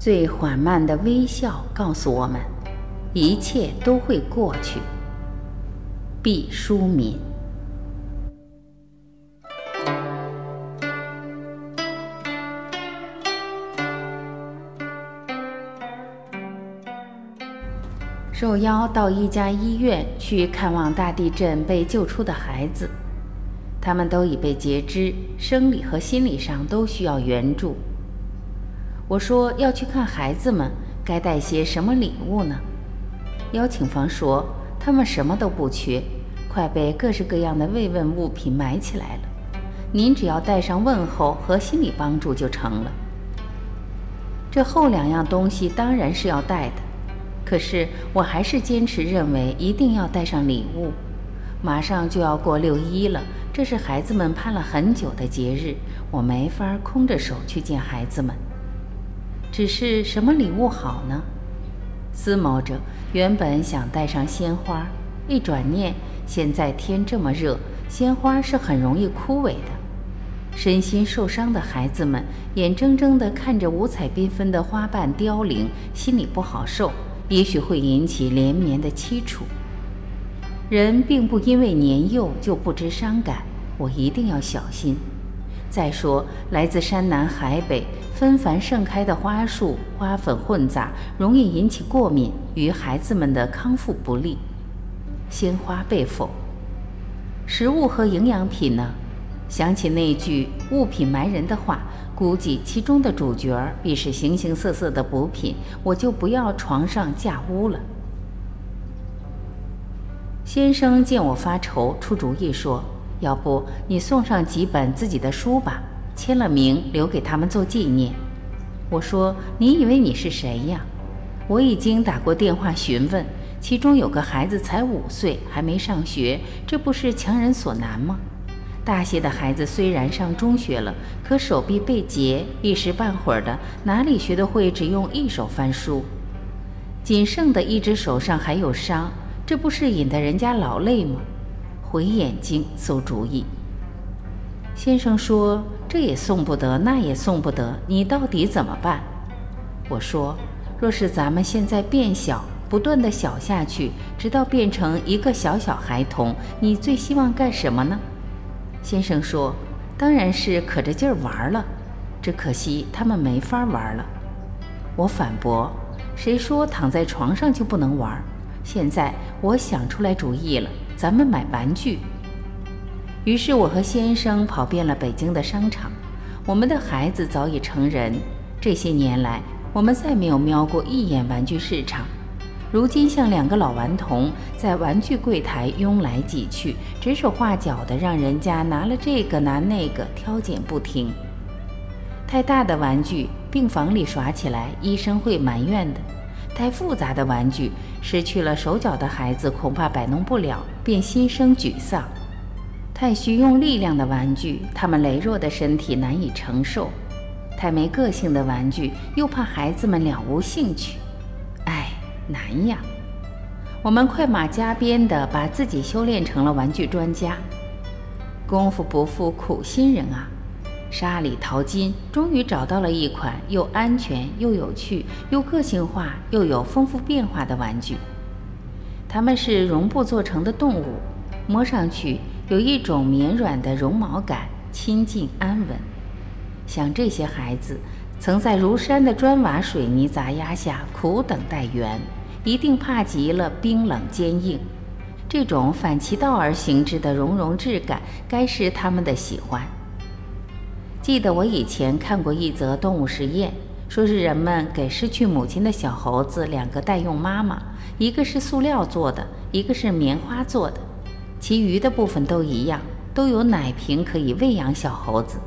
最缓慢的微笑告诉我们，一切都会过去。毕淑敏。受邀到一家医院去看望大地震被救出的孩子，他们都已被截肢，生理和心理上都需要援助。我说要去看孩子们，该带些什么礼物呢？邀请方说他们什么都不缺，快被各式各样的慰问物品埋起来了。您只要带上问候和心理帮助就成了。这后两样东西当然是要带的，可是我还是坚持认为一定要带上礼物。马上就要过六一了，这是孩子们盼了很久的节日，我没法空着手去见孩子们。只是什么礼物好呢？思谋着，原本想带上鲜花，一转念，现在天这么热，鲜花是很容易枯萎的。身心受伤的孩子们眼睁睁地看着五彩缤纷的花瓣凋零，心里不好受，也许会引起连绵的凄楚。人并不因为年幼就不知伤感，我一定要小心。再说，来自山南海北。纷繁盛开的花束，花粉混杂，容易引起过敏，与孩子们的康复不利。鲜花被否。食物和营养品呢？想起那句“物品埋人”的话，估计其中的主角必是形形色色的补品，我就不要床上架屋了。先生见我发愁，出主意说：“要不你送上几本自己的书吧。”签了名，留给他们做纪念。我说：“你以为你是谁呀？”我已经打过电话询问，其中有个孩子才五岁，还没上学，这不是强人所难吗？大些的孩子虽然上中学了，可手臂被截，一时半会儿的哪里学得会只用一手翻书？仅剩的一只手上还有伤，这不是引得人家劳累吗？回眼睛，馊主意。先生说：“这也送不得，那也送不得，你到底怎么办？”我说：“若是咱们现在变小，不断的小下去，直到变成一个小小孩童，你最希望干什么呢？”先生说：“当然是可着劲儿玩了。只可惜他们没法玩了。”我反驳：“谁说躺在床上就不能玩？现在我想出来主意了，咱们买玩具。”于是我和先生跑遍了北京的商场。我们的孩子早已成人，这些年来我们再没有瞄过一眼玩具市场。如今像两个老顽童在玩具柜台拥来挤去，指手画脚的，让人家拿了这个拿那个，挑拣不停。太大的玩具，病房里耍起来，医生会埋怨的；太复杂的玩具，失去了手脚的孩子恐怕摆弄不了，便心生沮丧。太需用力量的玩具，他们羸弱的身体难以承受；太没个性的玩具，又怕孩子们了无兴趣。哎，难呀！我们快马加鞭地把自己修炼成了玩具专家。功夫不负苦心人啊！沙里淘金，终于找到了一款又安全又有趣又个性化又有丰富变化的玩具。它们是绒布做成的动物，摸上去。有一种绵软的绒毛感，亲近安稳。像这些孩子，曾在如山的砖瓦水泥砸压下苦等待援，一定怕极了冰冷坚硬。这种反其道而行之的绒绒质感，该是他们的喜欢。记得我以前看过一则动物实验，说是人们给失去母亲的小猴子两个代用妈妈，一个是塑料做的，一个是棉花做的。其余的部分都一样，都有奶瓶可以喂养小猴子。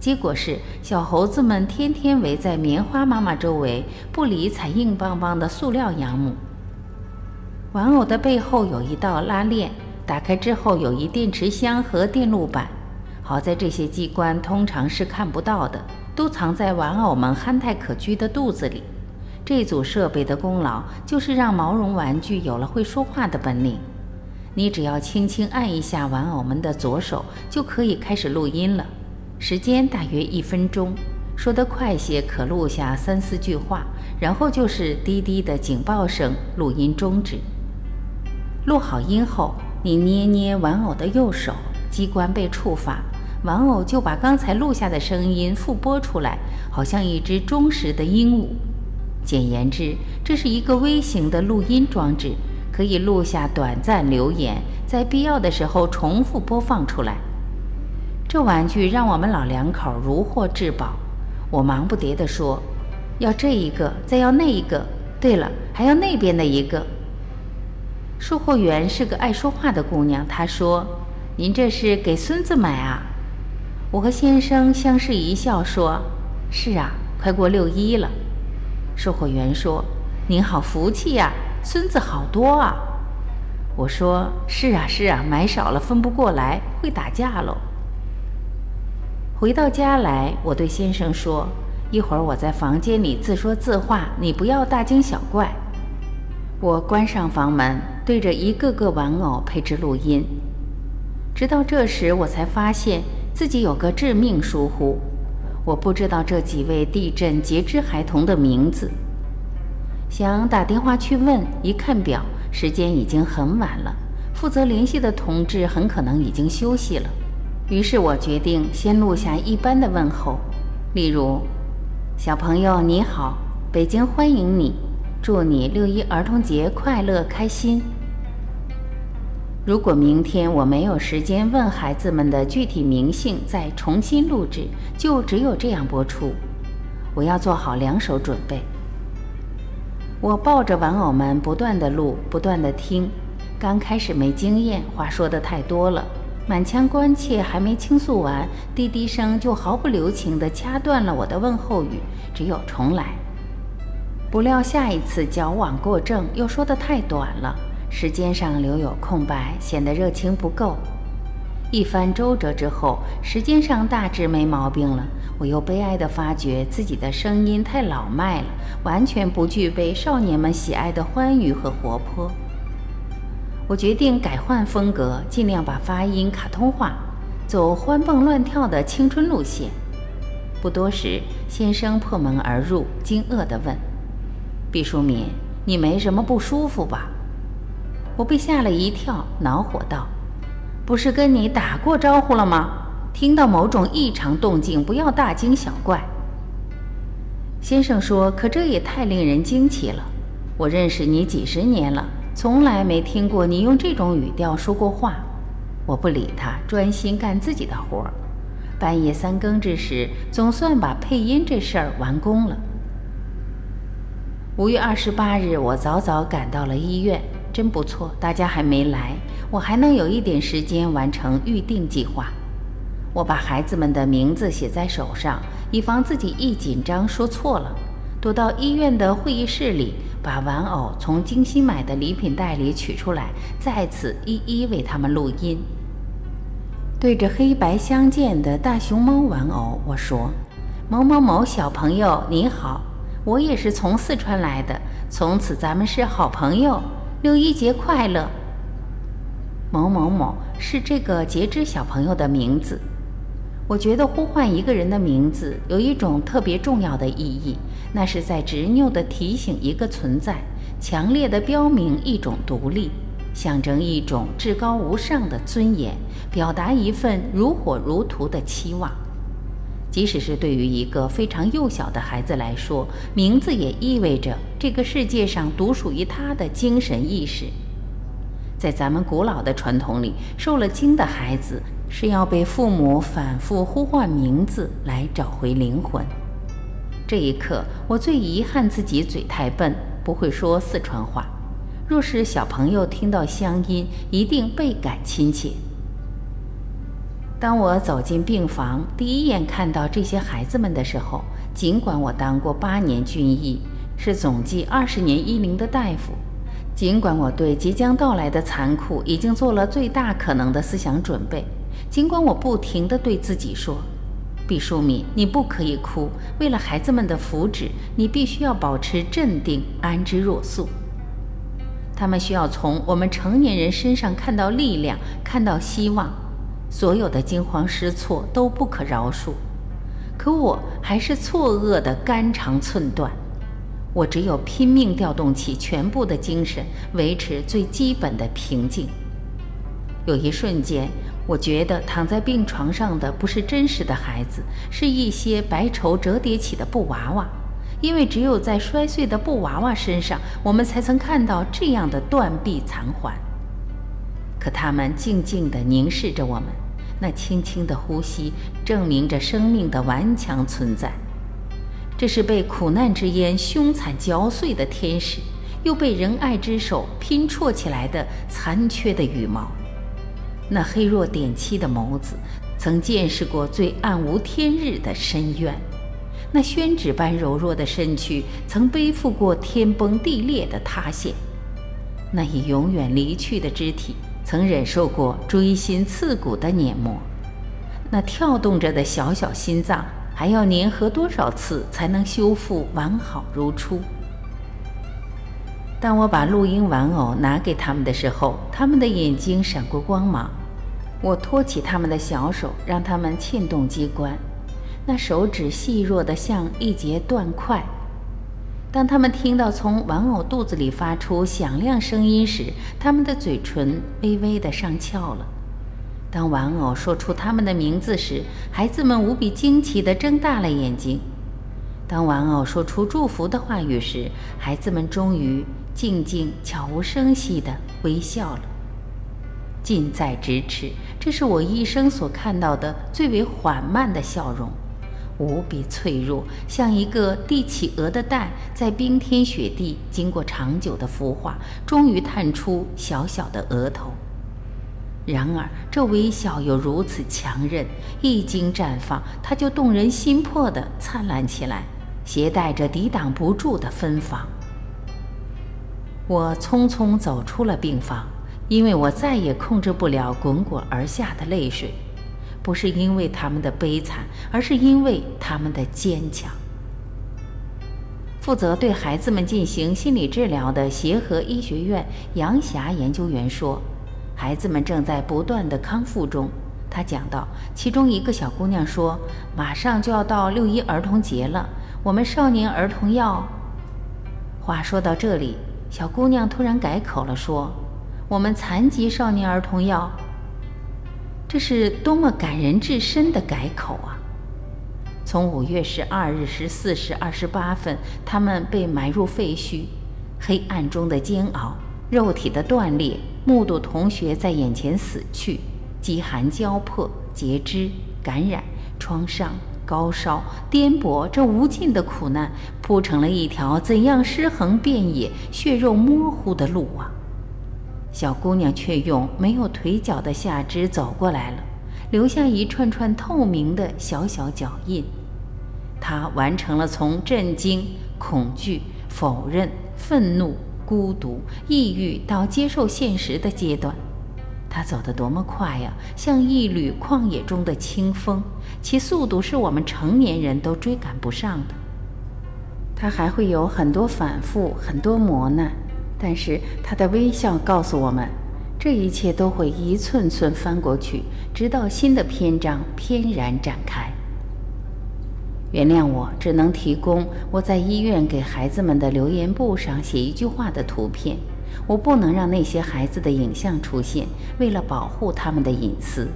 结果是，小猴子们天天围在棉花妈妈周围，不理睬硬邦邦的塑料养母。玩偶的背后有一道拉链，打开之后有一电池箱和电路板。好在这些机关通常是看不到的，都藏在玩偶们憨态可掬的肚子里。这组设备的功劳就是让毛绒玩具有了会说话的本领。你只要轻轻按一下玩偶们的左手，就可以开始录音了。时间大约一分钟，说得快些可录下三四句话，然后就是滴滴的警报声，录音终止。录好音后，你捏捏玩偶的右手，机关被触发，玩偶就把刚才录下的声音复播出来，好像一只忠实的鹦鹉。简言之，这是一个微型的录音装置，可以录下短暂留言，在必要的时候重复播放出来。这玩具让我们老两口如获至宝。我忙不迭地说：“要这一个，再要那一个。对了，还要那边的一个。”售货员是个爱说话的姑娘，她说：“您这是给孙子买啊？”我和先生相视一笑，说：“是啊，快过六一了。”售货员说：“您好福气呀，孙子好多啊。”我说：“是啊，是啊，买少了分不过来，会打架喽。”回到家来，我对先生说：“一会儿我在房间里自说自话，你不要大惊小怪。”我关上房门，对着一个个玩偶配置录音。直到这时，我才发现自己有个致命疏忽：我不知道这几位地震截肢孩童的名字。想打电话去问，一看表，时间已经很晚了，负责联系的同志很可能已经休息了。于是我决定先录下一般的问候，例如：“小朋友你好，北京欢迎你，祝你六一儿童节快乐开心。”如果明天我没有时间问孩子们的具体名姓，再重新录制，就只有这样播出。我要做好两手准备。我抱着玩偶们不断的录，不断的听。刚开始没经验，话说的太多了。满腔关切还没倾诉完，滴滴声就毫不留情地掐断了我的问候语，只有重来。不料下一次矫枉过正，又说得太短了，时间上留有空白，显得热情不够。一番周折之后，时间上大致没毛病了，我又悲哀地发觉自己的声音太老迈了，完全不具备少年们喜爱的欢愉和活泼。我决定改换风格，尽量把发音卡通化，走欢蹦乱跳的青春路线。不多时，先生破门而入，惊愕地问：“毕淑敏，你没什么不舒服吧？”我被吓了一跳，恼火道：“不是跟你打过招呼了吗？听到某种异常动静，不要大惊小怪。”先生说：“可这也太令人惊奇了！我认识你几十年了。”从来没听过你用这种语调说过话，我不理他，专心干自己的活儿。半夜三更之时，总算把配音这事儿完工了。五月二十八日，我早早赶到了医院，真不错，大家还没来，我还能有一点时间完成预定计划。我把孩子们的名字写在手上，以防自己一紧张说错了。躲到医院的会议室里，把玩偶从精心买的礼品袋里取出来，再次一一为他们录音。对着黑白相间的大熊猫玩偶，我说：“某某某小朋友，你好，我也是从四川来的，从此咱们是好朋友，六一节快乐。”某某某是这个截肢小朋友的名字。我觉得呼唤一个人的名字有一种特别重要的意义，那是在执拗地提醒一个存在，强烈地标明一种独立，象征一种至高无上的尊严，表达一份如火如荼的期望。即使是对于一个非常幼小的孩子来说，名字也意味着这个世界上独属于他的精神意识。在咱们古老的传统里，受了惊的孩子。是要被父母反复呼唤名字来找回灵魂。这一刻，我最遗憾自己嘴太笨，不会说四川话。若是小朋友听到乡音，一定倍感亲切。当我走进病房，第一眼看到这些孩子们的时候，尽管我当过八年军医，是总计二十年医龄的大夫，尽管我对即将到来的残酷已经做了最大可能的思想准备。尽管我不停地对自己说：“毕淑敏，你不可以哭。为了孩子们的福祉，你必须要保持镇定，安之若素。他们需要从我们成年人身上看到力量，看到希望。所有的惊慌失措都不可饶恕。可我还是错愕的肝肠寸断。我只有拼命调动起全部的精神，维持最基本的平静。有一瞬间，我觉得躺在病床上的不是真实的孩子，是一些白绸折叠起的布娃娃。因为只有在摔碎的布娃娃身上，我们才曾看到这样的断臂残环。可他们静静地凝视着我们，那轻轻的呼吸证明着生命的顽强存在。这是被苦难之烟凶残嚼碎的天使，又被仁爱之手拼错起来的残缺的羽毛。那黑若点漆的眸子，曾见识过最暗无天日的深渊；那宣纸般柔弱的身躯，曾背负过天崩地裂的塌陷；那已永远离去的肢体，曾忍受过锥心刺骨的碾磨；那跳动着的小小心脏，还要粘合多少次才能修复完好如初？当我把录音玩偶拿给他们的时候，他们的眼睛闪过光芒。我托起他们的小手，让他们牵动机关，那手指细弱得像一节断块。当他们听到从玩偶肚子里发出响亮声音时，他们的嘴唇微微的上翘了。当玩偶说出他们的名字时，孩子们无比惊奇地睁大了眼睛。当玩偶说出祝福的话语时，孩子们终于。静静、悄无声息地微笑了，近在咫尺。这是我一生所看到的最为缓慢的笑容，无比脆弱，像一个帝企鹅的蛋，在冰天雪地经过长久的孵化，终于探出小小的额头。然而，这微笑又如此强韧，一经绽放，它就动人心魄地灿烂起来，携带着抵挡不住的芬芳。我匆匆走出了病房，因为我再也控制不了滚滚而下的泪水，不是因为他们的悲惨，而是因为他们的坚强。负责对孩子们进行心理治疗的协和医学院杨霞研究员说：“孩子们正在不断的康复中。”他讲到，其中一个小姑娘说：“马上就要到六一儿童节了，我们少年儿童要……”话说到这里。小姑娘突然改口了，说：“我们残疾少年儿童要……这是多么感人至深的改口啊！”从五月十二日十四时二十八分，他们被埋入废墟，黑暗中的煎熬，肉体的断裂，目睹同学在眼前死去，饥寒交迫，截肢，感染，创伤。高烧、颠簸，这无尽的苦难铺成了一条怎样尸横遍野、血肉模糊的路啊！小姑娘却用没有腿脚的下肢走过来了，留下一串串透明的小小脚印。她完成了从震惊、恐惧、否认、愤怒、孤独、抑郁到接受现实的阶段。她走得多么快呀，像一缕旷野中的清风，其速度是我们成年人都追赶不上的。她还会有很多反复，很多磨难，但是他的微笑告诉我们，这一切都会一寸寸翻过去，直到新的篇章翩然展开。原谅我，只能提供我在医院给孩子们的留言簿上写一句话的图片。我不能让那些孩子的影像出现，为了保护他们的隐私，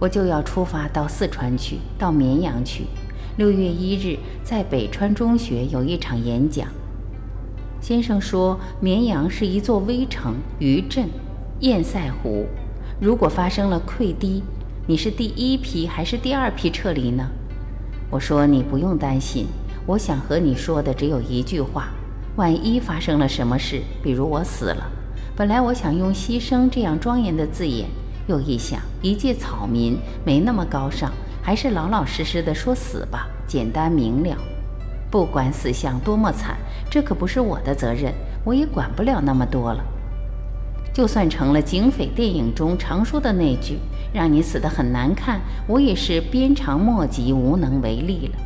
我就要出发到四川去，到绵阳去。六月一日，在北川中学有一场演讲。先生说，绵阳是一座微城、余镇、堰塞湖。如果发生了溃堤，你是第一批还是第二批撤离呢？我说，你不用担心。我想和你说的只有一句话。万一发生了什么事，比如我死了，本来我想用“牺牲”这样庄严的字眼，又一想，一介草民没那么高尚，还是老老实实的说死吧，简单明了。不管死相多么惨，这可不是我的责任，我也管不了那么多了。就算成了警匪电影中常说的那句“让你死得很难看”，我也是鞭长莫及，无能为力了。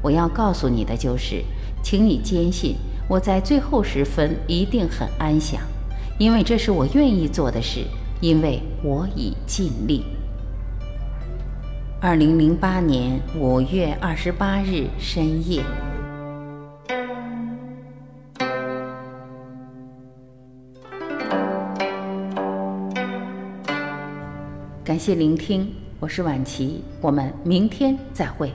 我要告诉你的就是，请你坚信。我在最后时分一定很安详，因为这是我愿意做的事，因为我已尽力。二零零八年五月二十八日深夜。感谢聆听，我是晚琪，我们明天再会。